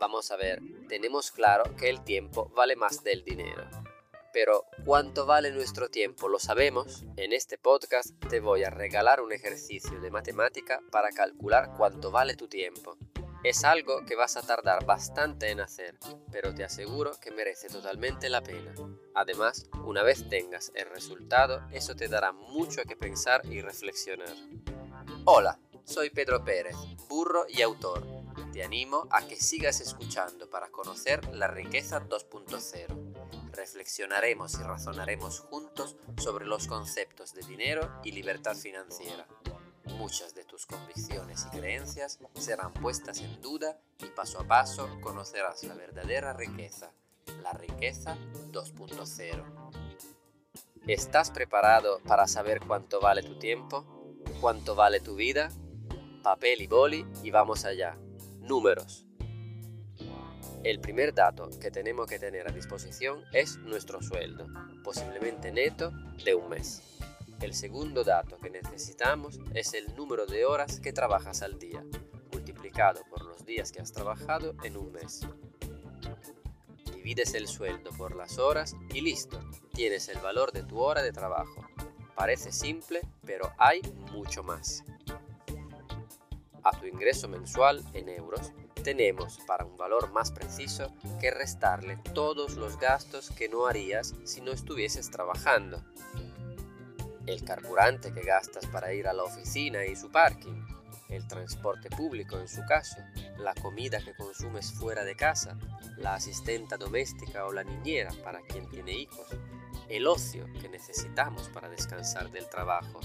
Vamos a ver, tenemos claro que el tiempo vale más del dinero. Pero, ¿cuánto vale nuestro tiempo? ¿Lo sabemos? En este podcast te voy a regalar un ejercicio de matemática para calcular cuánto vale tu tiempo. Es algo que vas a tardar bastante en hacer, pero te aseguro que merece totalmente la pena. Además, una vez tengas el resultado, eso te dará mucho que pensar y reflexionar. Hola, soy Pedro Pérez, burro y autor. Te animo a que sigas escuchando para conocer la riqueza 2.0 reflexionaremos y razonaremos juntos sobre los conceptos de dinero y libertad financiera. Muchas de tus convicciones y creencias serán puestas en duda y paso a paso conocerás la verdadera riqueza, la riqueza 2.0. ¿Estás preparado para saber cuánto vale tu tiempo? ¿Cuánto vale tu vida? Papel y boli y vamos allá. Números. El primer dato que tenemos que tener a disposición es nuestro sueldo, posiblemente neto de un mes. El segundo dato que necesitamos es el número de horas que trabajas al día, multiplicado por los días que has trabajado en un mes. Divides el sueldo por las horas y listo, tienes el valor de tu hora de trabajo. Parece simple, pero hay mucho más. A tu ingreso mensual en euros tenemos para un valor más preciso que restarle todos los gastos que no harías si no estuvieses trabajando. El carburante que gastas para ir a la oficina y su parking, el transporte público en su caso, la comida que consumes fuera de casa, la asistenta doméstica o la niñera para quien tiene hijos, el ocio que necesitamos para descansar del trabajo.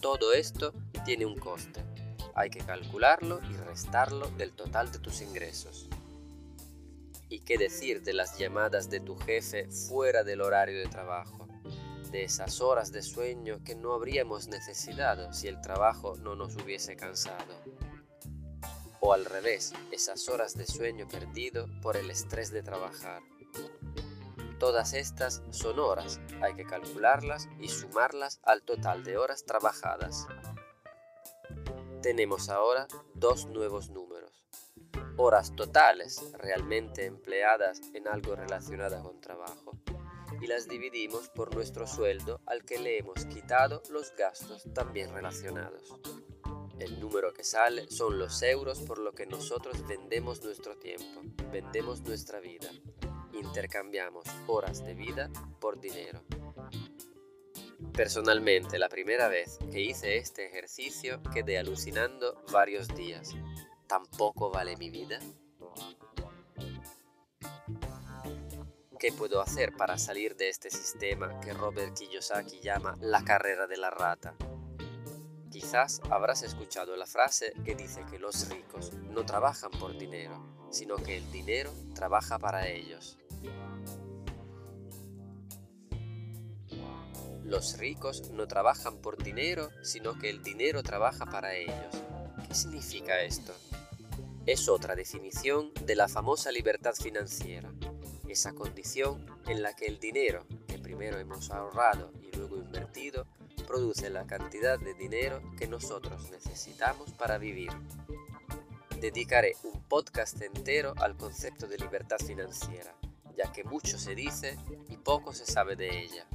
Todo esto tiene un coste hay que calcularlo y restarlo del total de tus ingresos. ¿Y qué decir de las llamadas de tu jefe fuera del horario de trabajo? De esas horas de sueño que no habríamos necesitado si el trabajo no nos hubiese cansado. O al revés, esas horas de sueño perdido por el estrés de trabajar. Todas estas son horas, hay que calcularlas y sumarlas al total de horas trabajadas. Tenemos ahora dos nuevos números. Horas totales realmente empleadas en algo relacionado con trabajo. Y las dividimos por nuestro sueldo al que le hemos quitado los gastos también relacionados. El número que sale son los euros por lo que nosotros vendemos nuestro tiempo, vendemos nuestra vida. Intercambiamos horas de vida por dinero. Personalmente, la primera vez que hice este ejercicio quedé alucinando varios días. ¿Tampoco vale mi vida? ¿Qué puedo hacer para salir de este sistema que Robert Kiyosaki llama la carrera de la rata? Quizás habrás escuchado la frase que dice que los ricos no trabajan por dinero, sino que el dinero trabaja para ellos. Los ricos no trabajan por dinero, sino que el dinero trabaja para ellos. ¿Qué significa esto? Es otra definición de la famosa libertad financiera, esa condición en la que el dinero, que primero hemos ahorrado y luego invertido, produce la cantidad de dinero que nosotros necesitamos para vivir. Dedicaré un podcast entero al concepto de libertad financiera, ya que mucho se dice y poco se sabe de ella.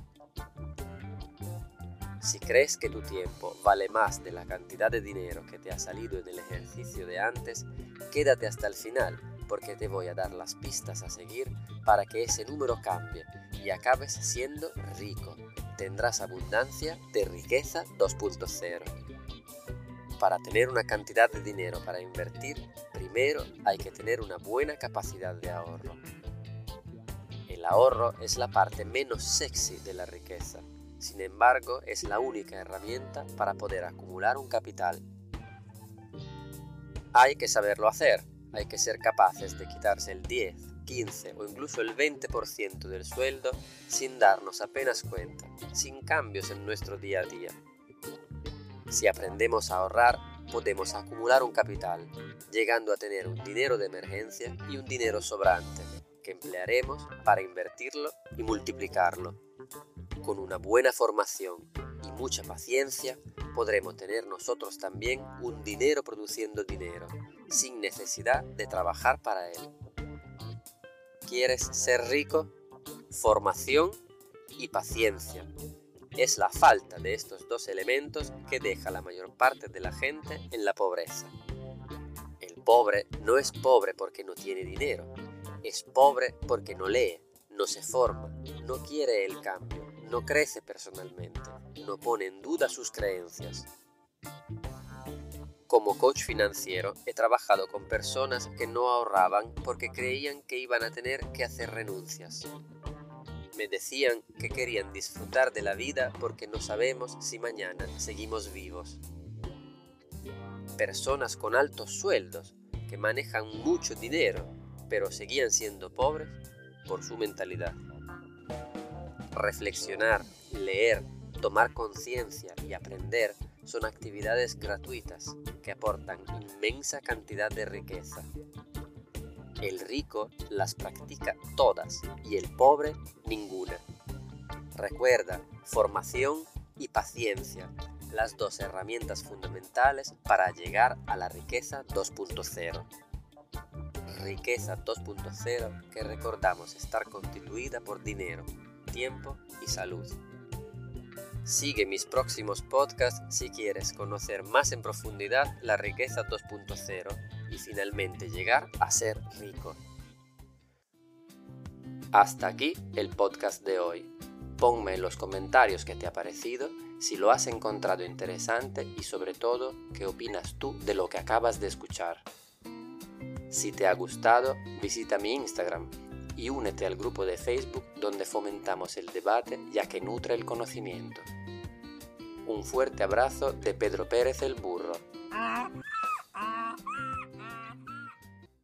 Si crees que tu tiempo vale más de la cantidad de dinero que te ha salido en el ejercicio de antes, quédate hasta el final porque te voy a dar las pistas a seguir para que ese número cambie y acabes siendo rico. Tendrás abundancia de riqueza 2.0. Para tener una cantidad de dinero para invertir, primero hay que tener una buena capacidad de ahorro. El ahorro es la parte menos sexy de la riqueza sin embargo, es la única herramienta para poder acumular un capital. Hay que saberlo hacer, hay que ser capaces de quitarse el 10, 15 o incluso el 20% del sueldo sin darnos apenas cuenta, sin cambios en nuestro día a día. Si aprendemos a ahorrar, podemos acumular un capital, llegando a tener un dinero de emergencia y un dinero sobrante, que emplearemos para invertirlo y multiplicarlo. Con una buena formación y mucha paciencia podremos tener nosotros también un dinero produciendo dinero, sin necesidad de trabajar para él. ¿Quieres ser rico? Formación y paciencia. Es la falta de estos dos elementos que deja la mayor parte de la gente en la pobreza. El pobre no es pobre porque no tiene dinero, es pobre porque no lee, no se forma, no quiere el cambio, no crece personalmente, no pone en duda sus creencias. Como coach financiero he trabajado con personas que no ahorraban porque creían que iban a tener que hacer renuncias. Me decían que querían disfrutar de la vida porque no sabemos si mañana seguimos vivos. Personas con altos sueldos que manejan mucho dinero pero seguían siendo pobres por su mentalidad. Reflexionar, leer, tomar conciencia y aprender son actividades gratuitas que aportan inmensa cantidad de riqueza. El rico las practica todas y el pobre ninguna. Recuerda, formación y paciencia, las dos herramientas fundamentales para llegar a la riqueza 2.0. Riqueza 2.0 que recordamos estar constituida por dinero, tiempo y salud. Sigue mis próximos podcasts si quieres conocer más en profundidad la riqueza 2.0 y finalmente llegar a ser rico. Hasta aquí el podcast de hoy. Ponme en los comentarios qué te ha parecido, si lo has encontrado interesante y sobre todo qué opinas tú de lo que acabas de escuchar. Si te ha gustado, visita mi Instagram y únete al grupo de Facebook donde fomentamos el debate ya que nutre el conocimiento. Un fuerte abrazo de Pedro Pérez el Burro. Ah.